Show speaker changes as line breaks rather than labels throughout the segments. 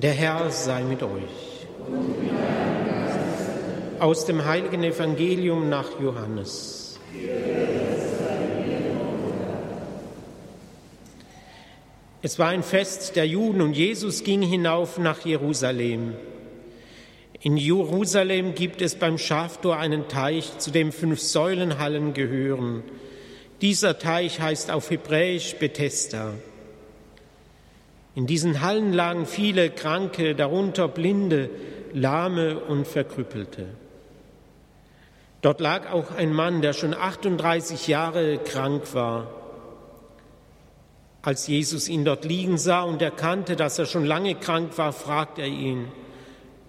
Der Herr sei mit euch. Aus dem heiligen Evangelium nach Johannes. Es war ein Fest der Juden und Jesus ging hinauf nach Jerusalem. In Jerusalem gibt es beim Schaftor einen Teich, zu dem fünf Säulenhallen gehören. Dieser Teich heißt auf Hebräisch Bethesda. In diesen Hallen lagen viele Kranke, darunter Blinde, Lahme und Verkrüppelte. Dort lag auch ein Mann, der schon 38 Jahre krank war. Als Jesus ihn dort liegen sah und erkannte, dass er schon lange krank war, fragte er ihn,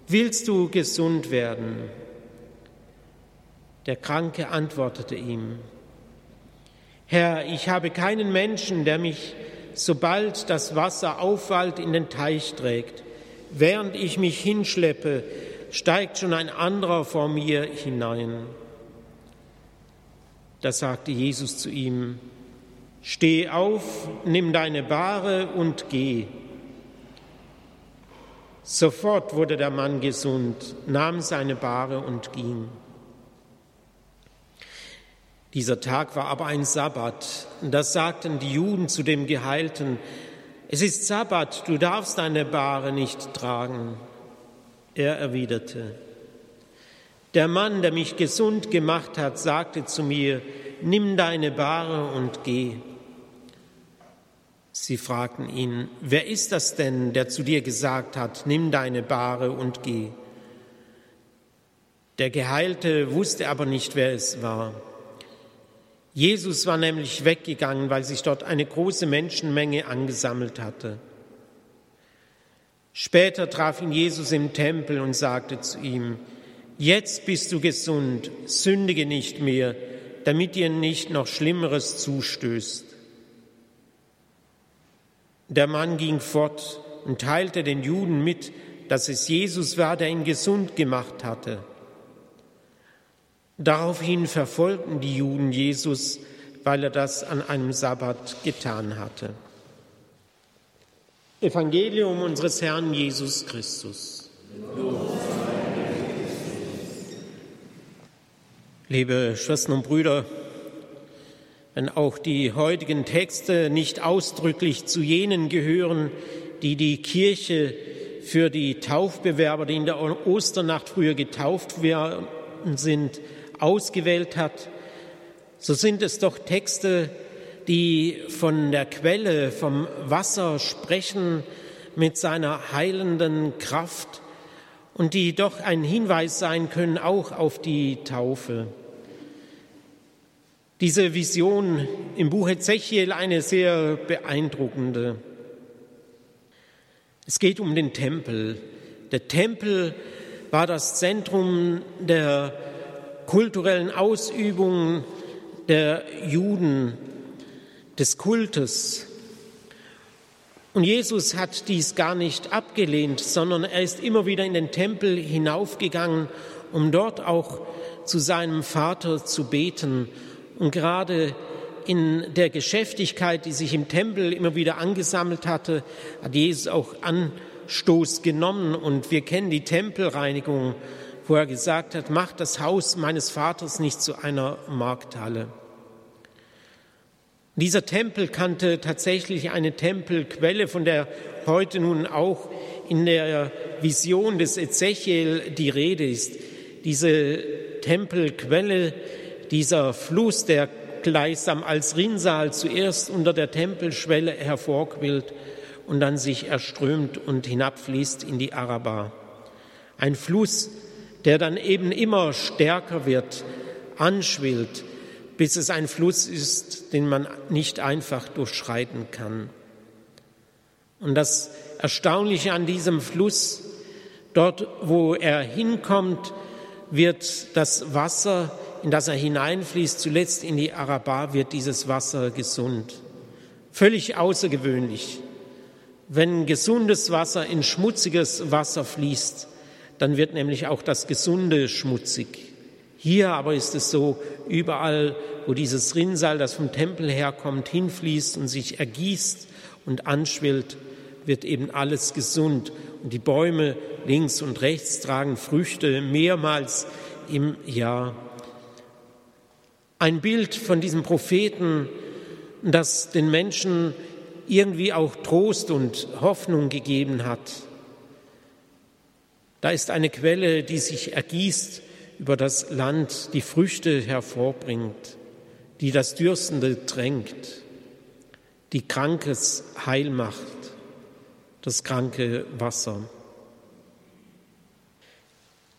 Willst du gesund werden? Der Kranke antwortete ihm, Herr, ich habe keinen Menschen, der mich sobald das Wasser aufwallt, in den Teich trägt. Während ich mich hinschleppe, steigt schon ein anderer vor mir hinein. Da sagte Jesus zu ihm, Steh auf, nimm deine Bahre und geh. Sofort wurde der Mann gesund, nahm seine Bahre und ging. Dieser Tag war aber ein Sabbat. Das sagten die Juden zu dem Geheilten. Es ist Sabbat, du darfst deine Bahre nicht tragen. Er erwiderte, der Mann, der mich gesund gemacht hat, sagte zu mir, nimm deine Bahre und geh. Sie fragten ihn, wer ist das denn, der zu dir gesagt hat, nimm deine Bahre und geh? Der Geheilte wusste aber nicht, wer es war. Jesus war nämlich weggegangen, weil sich dort eine große Menschenmenge angesammelt hatte. Später traf ihn Jesus im Tempel und sagte zu ihm, Jetzt bist du gesund, sündige nicht mehr, damit dir nicht noch Schlimmeres zustößt. Der Mann ging fort und teilte den Juden mit, dass es Jesus war, der ihn gesund gemacht hatte. Daraufhin verfolgten die Juden Jesus, weil er das an einem Sabbat getan hatte. Evangelium unseres Herrn Jesus Christus. Liebe Schwestern und Brüder, wenn auch die heutigen Texte nicht ausdrücklich zu jenen gehören, die die Kirche für die Taufbewerber, die in der Osternacht früher getauft werden sind, ausgewählt hat, so sind es doch Texte, die von der Quelle, vom Wasser sprechen mit seiner heilenden Kraft und die doch ein Hinweis sein können auch auf die Taufe. Diese Vision im Buch Ezechiel eine sehr beeindruckende. Es geht um den Tempel. Der Tempel war das Zentrum der kulturellen Ausübung der Juden, des Kultes. Und Jesus hat dies gar nicht abgelehnt, sondern er ist immer wieder in den Tempel hinaufgegangen, um dort auch zu seinem Vater zu beten. Und gerade in der Geschäftigkeit, die sich im Tempel immer wieder angesammelt hatte, hat Jesus auch Anstoß genommen. Und wir kennen die Tempelreinigung wo er gesagt hat, macht das Haus meines Vaters nicht zu einer Markthalle. Dieser Tempel kannte tatsächlich eine Tempelquelle, von der heute nun auch in der Vision des Ezechiel die Rede ist. Diese Tempelquelle, dieser Fluss, der gleichsam als Rinnsal zuerst unter der Tempelschwelle hervorquillt und dann sich erströmt und hinabfließt in die Araba. Ein Fluss, der dann eben immer stärker wird, anschwillt, bis es ein Fluss ist, den man nicht einfach durchschreiten kann. Und das Erstaunliche an diesem Fluss, dort wo er hinkommt, wird das Wasser, in das er hineinfließt, zuletzt in die Araba, wird dieses Wasser gesund. Völlig außergewöhnlich. Wenn gesundes Wasser in schmutziges Wasser fließt, dann wird nämlich auch das Gesunde schmutzig. Hier aber ist es so, überall, wo dieses Rinnsal, das vom Tempel herkommt, hinfließt und sich ergießt und anschwillt, wird eben alles gesund. Und die Bäume links und rechts tragen Früchte mehrmals im Jahr. Ein Bild von diesem Propheten, das den Menschen irgendwie auch Trost und Hoffnung gegeben hat. Da ist eine Quelle, die sich ergießt über das Land, die Früchte hervorbringt, die das Dürstende tränkt, die Krankes heil macht, das kranke Wasser.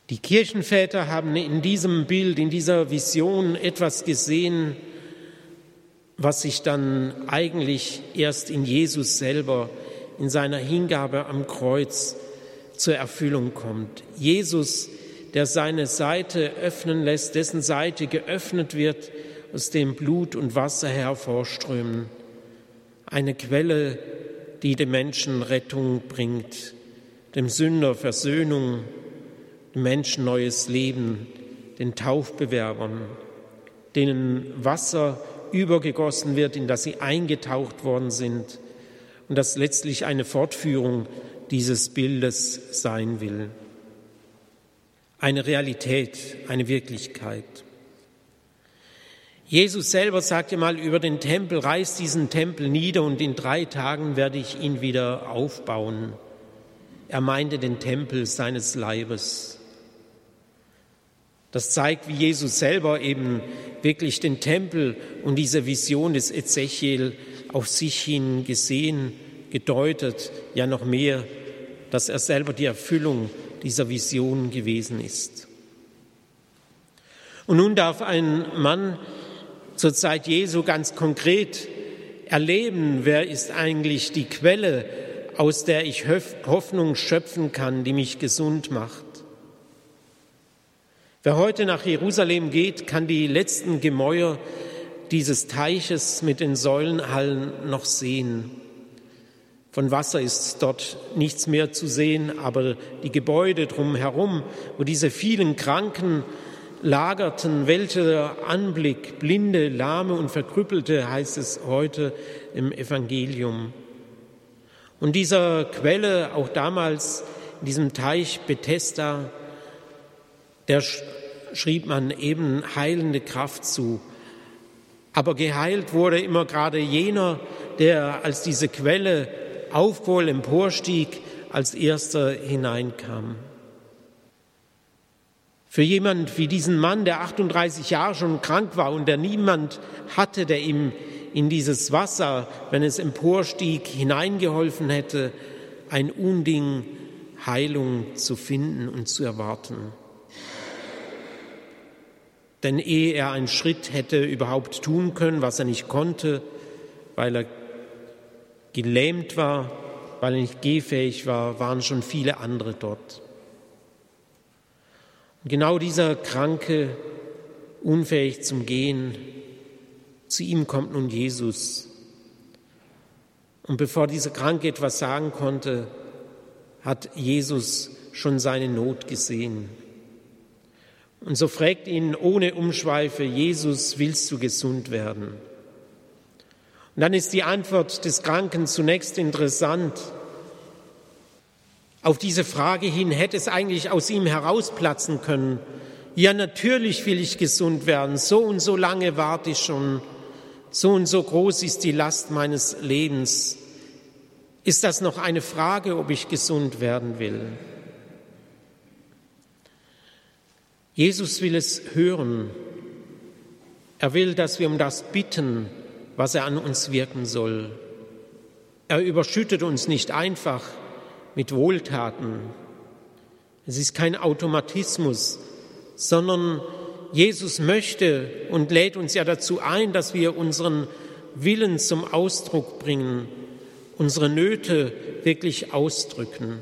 Die Kirchenväter haben in diesem Bild, in dieser Vision etwas gesehen, was sich dann eigentlich erst in Jesus selber, in seiner Hingabe am Kreuz zur Erfüllung kommt. Jesus, der seine Seite öffnen lässt, dessen Seite geöffnet wird, aus dem Blut und Wasser hervorströmen. Eine Quelle, die dem Menschen Rettung bringt, dem Sünder Versöhnung, dem Menschen neues Leben, den Taufbewerbern, denen Wasser übergegossen wird, in das sie eingetaucht worden sind und das letztlich eine Fortführung dieses Bildes sein will. Eine Realität, eine Wirklichkeit. Jesus selber sagte mal über den Tempel, reiß diesen Tempel nieder und in drei Tagen werde ich ihn wieder aufbauen. Er meinte den Tempel seines Leibes. Das zeigt, wie Jesus selber eben wirklich den Tempel und diese Vision des Ezechiel auf sich hin gesehen, gedeutet, ja noch mehr, dass er selber die Erfüllung dieser Vision gewesen ist. Und nun darf ein Mann zur Zeit Jesu ganz konkret erleben, wer ist eigentlich die Quelle, aus der ich Hoffnung schöpfen kann, die mich gesund macht. Wer heute nach Jerusalem geht, kann die letzten Gemäuer dieses Teiches mit den Säulenhallen noch sehen. Von Wasser ist dort nichts mehr zu sehen, aber die Gebäude drumherum, wo diese vielen Kranken lagerten, welcher Anblick, Blinde, Lahme und Verkrüppelte heißt es heute im Evangelium. Und dieser Quelle, auch damals in diesem Teich Bethesda, der schrieb man eben heilende Kraft zu. Aber geheilt wurde immer gerade jener, der als diese Quelle aufwohl emporstieg, als erster hineinkam. Für jemand wie diesen Mann, der 38 Jahre schon krank war und der niemand hatte, der ihm in dieses Wasser, wenn es emporstieg, hineingeholfen hätte, ein Unding, Heilung zu finden und zu erwarten. Denn ehe er einen Schritt hätte überhaupt tun können, was er nicht konnte, weil er gelähmt war, weil er nicht gehfähig war, waren schon viele andere dort. Und genau dieser Kranke, unfähig zum Gehen, zu ihm kommt nun Jesus. Und bevor dieser Kranke etwas sagen konnte, hat Jesus schon seine Not gesehen. Und so fragt ihn ohne Umschweife, Jesus, willst du gesund werden? Und dann ist die Antwort des Kranken zunächst interessant. Auf diese Frage hin hätte es eigentlich aus ihm herausplatzen können. Ja, natürlich will ich gesund werden. So und so lange warte ich schon. So und so groß ist die Last meines Lebens. Ist das noch eine Frage, ob ich gesund werden will? Jesus will es hören. Er will, dass wir um das bitten, was er an uns wirken soll. Er überschüttet uns nicht einfach mit Wohltaten. Es ist kein Automatismus, sondern Jesus möchte und lädt uns ja dazu ein, dass wir unseren Willen zum Ausdruck bringen, unsere Nöte wirklich ausdrücken.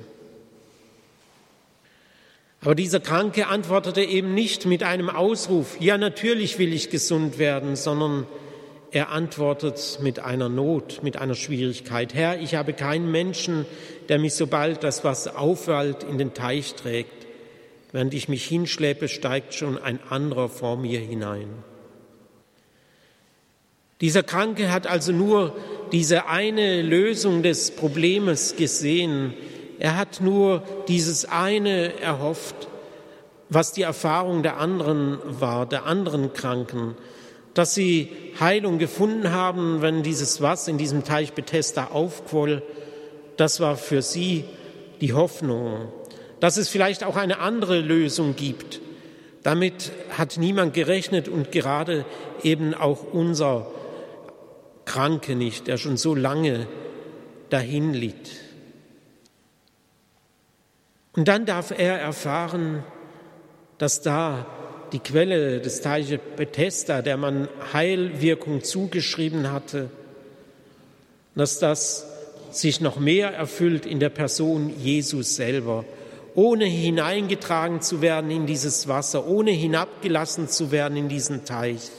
Aber dieser Kranke antwortete eben nicht mit einem Ausruf, ja natürlich will ich gesund werden, sondern er antwortet mit einer Not, mit einer Schwierigkeit. Herr, ich habe keinen Menschen, der mich sobald das Wasser aufwallt in den Teich trägt. Während ich mich hinschleppe, steigt schon ein anderer vor mir hinein. Dieser Kranke hat also nur diese eine Lösung des Problems gesehen, Er hat nur dieses eine erhofft, was die Erfahrung der anderen war, der anderen Kranken, dass sie Heilung gefunden haben, wenn dieses Wasser in diesem Teich Bethesda aufquoll. Das war für sie die Hoffnung, dass es vielleicht auch eine andere Lösung gibt. Damit hat niemand gerechnet und gerade eben auch unser Kranke nicht, der schon so lange dahin litt. Und dann darf er erfahren, dass da die Quelle des Teiches Bethesda, der man Heilwirkung zugeschrieben hatte, dass das sich noch mehr erfüllt in der Person Jesus selber, ohne hineingetragen zu werden in dieses Wasser, ohne hinabgelassen zu werden in diesen Teich.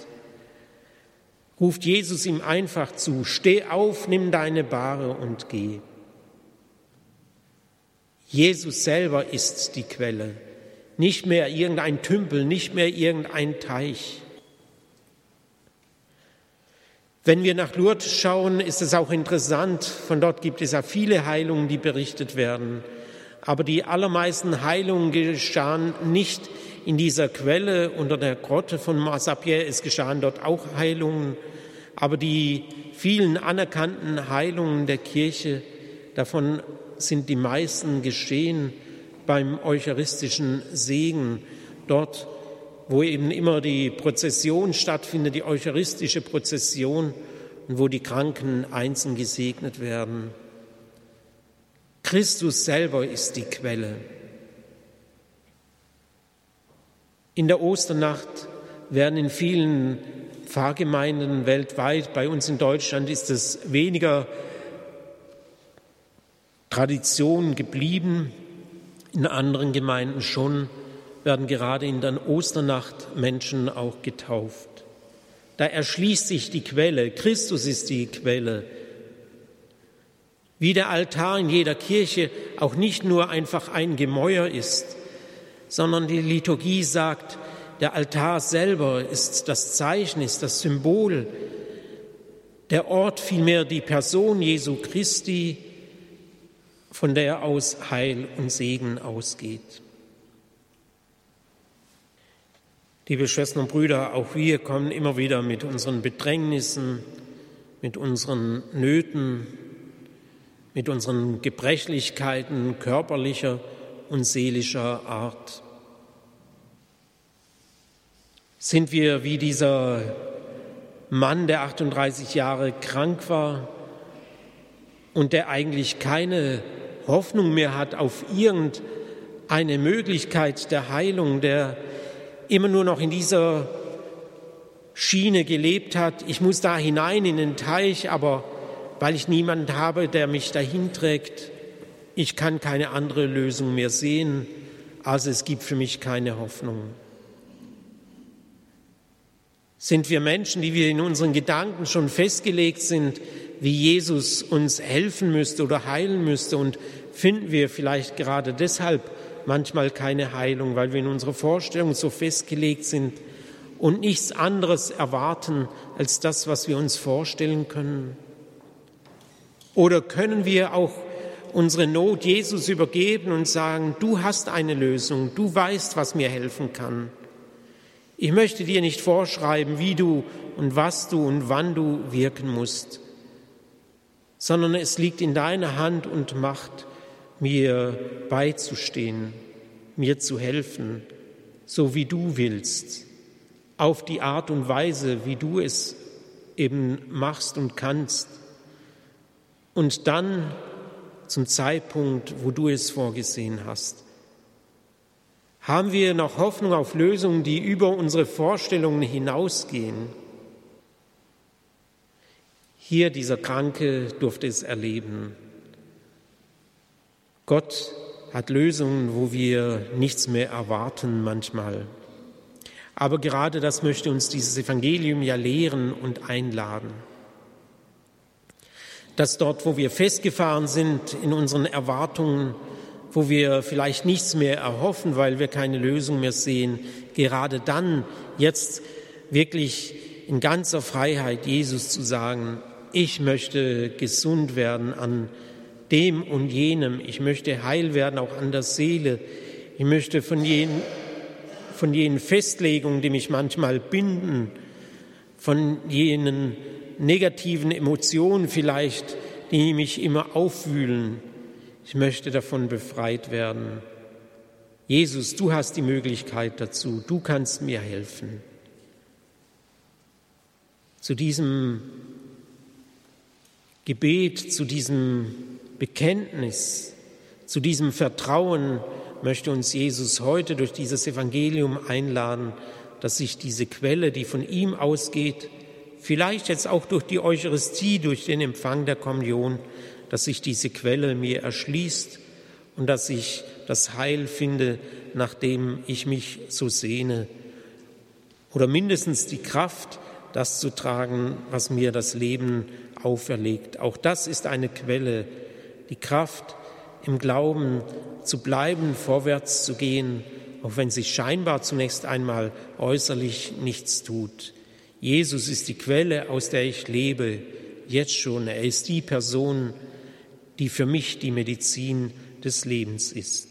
Ruft Jesus ihm einfach zu, steh auf, nimm deine Bahre und geh. Jesus selber ist die Quelle nicht mehr irgendein Tümpel, nicht mehr irgendein Teich. Wenn wir nach Lourdes schauen, ist es auch interessant, von dort gibt es ja viele Heilungen, die berichtet werden. Aber die allermeisten Heilungen geschahen nicht in dieser Quelle unter der Grotte von Massapierre. Es geschahen dort auch Heilungen. Aber die vielen anerkannten Heilungen der Kirche, davon sind die meisten geschehen beim eucharistischen Segen, dort, wo eben immer die Prozession stattfindet, die eucharistische Prozession und wo die Kranken einzeln gesegnet werden. Christus selber ist die Quelle. In der Osternacht werden in vielen Pfarrgemeinden weltweit, bei uns in Deutschland ist es weniger Tradition geblieben, in anderen Gemeinden schon werden gerade in der Osternacht Menschen auch getauft. Da erschließt sich die Quelle. Christus ist die Quelle. Wie der Altar in jeder Kirche auch nicht nur einfach ein Gemäuer ist, sondern die Liturgie sagt, der Altar selber ist das Zeichen, ist das Symbol, der Ort vielmehr die Person Jesu Christi, von der aus Heil und Segen ausgeht. Liebe Schwestern und Brüder, auch wir kommen immer wieder mit unseren Bedrängnissen, mit unseren Nöten, mit unseren Gebrechlichkeiten körperlicher und seelischer Art. Sind wir wie dieser Mann, der 38 Jahre krank war und der eigentlich keine Hoffnung mehr hat auf irgendeine Möglichkeit der Heilung, der immer nur noch in dieser Schiene gelebt hat, ich muss da hinein in den Teich, aber weil ich niemanden habe, der mich dahin trägt, ich kann keine andere Lösung mehr sehen, also es gibt für mich keine Hoffnung. Sind wir Menschen, die wir in unseren Gedanken schon festgelegt sind, wie Jesus uns helfen müsste oder heilen müsste und finden wir vielleicht gerade deshalb manchmal keine Heilung, weil wir in unserer Vorstellung so festgelegt sind und nichts anderes erwarten als das, was wir uns vorstellen können? Oder können wir auch unsere Not Jesus übergeben und sagen, du hast eine Lösung, du weißt, was mir helfen kann. Ich möchte dir nicht vorschreiben, wie du und was du und wann du wirken musst sondern es liegt in deiner Hand und Macht, mir beizustehen, mir zu helfen, so wie du willst, auf die Art und Weise, wie du es eben machst und kannst. Und dann zum Zeitpunkt, wo du es vorgesehen hast. Haben wir noch Hoffnung auf Lösungen, die über unsere Vorstellungen hinausgehen? Hier dieser Kranke durfte es erleben. Gott hat Lösungen, wo wir nichts mehr erwarten manchmal. Aber gerade das möchte uns dieses Evangelium ja lehren und einladen. Dass dort, wo wir festgefahren sind in unseren Erwartungen, wo wir vielleicht nichts mehr erhoffen, weil wir keine Lösung mehr sehen, gerade dann jetzt wirklich in ganzer Freiheit Jesus zu sagen, ich möchte gesund werden an dem und jenem. Ich möchte heil werden, auch an der Seele. Ich möchte von jenen, von jenen Festlegungen, die mich manchmal binden, von jenen negativen Emotionen vielleicht, die mich immer aufwühlen. Ich möchte davon befreit werden. Jesus, du hast die Möglichkeit dazu, du kannst mir helfen. Zu diesem Gebet, zu diesem Bekenntnis, zu diesem Vertrauen möchte uns Jesus heute durch dieses Evangelium einladen, dass sich diese Quelle, die von ihm ausgeht, vielleicht jetzt auch durch die Eucharistie, durch den Empfang der Kommunion, dass sich diese Quelle mir erschließt und dass ich das Heil finde, nach dem ich mich so sehne. Oder mindestens die Kraft, das zu tragen, was mir das Leben auferlegt. Auch das ist eine Quelle, die Kraft, im Glauben zu bleiben, vorwärts zu gehen, auch wenn sich scheinbar zunächst einmal äußerlich nichts tut. Jesus ist die Quelle, aus der ich lebe, jetzt schon. Er ist die Person, die für mich die Medizin des Lebens ist.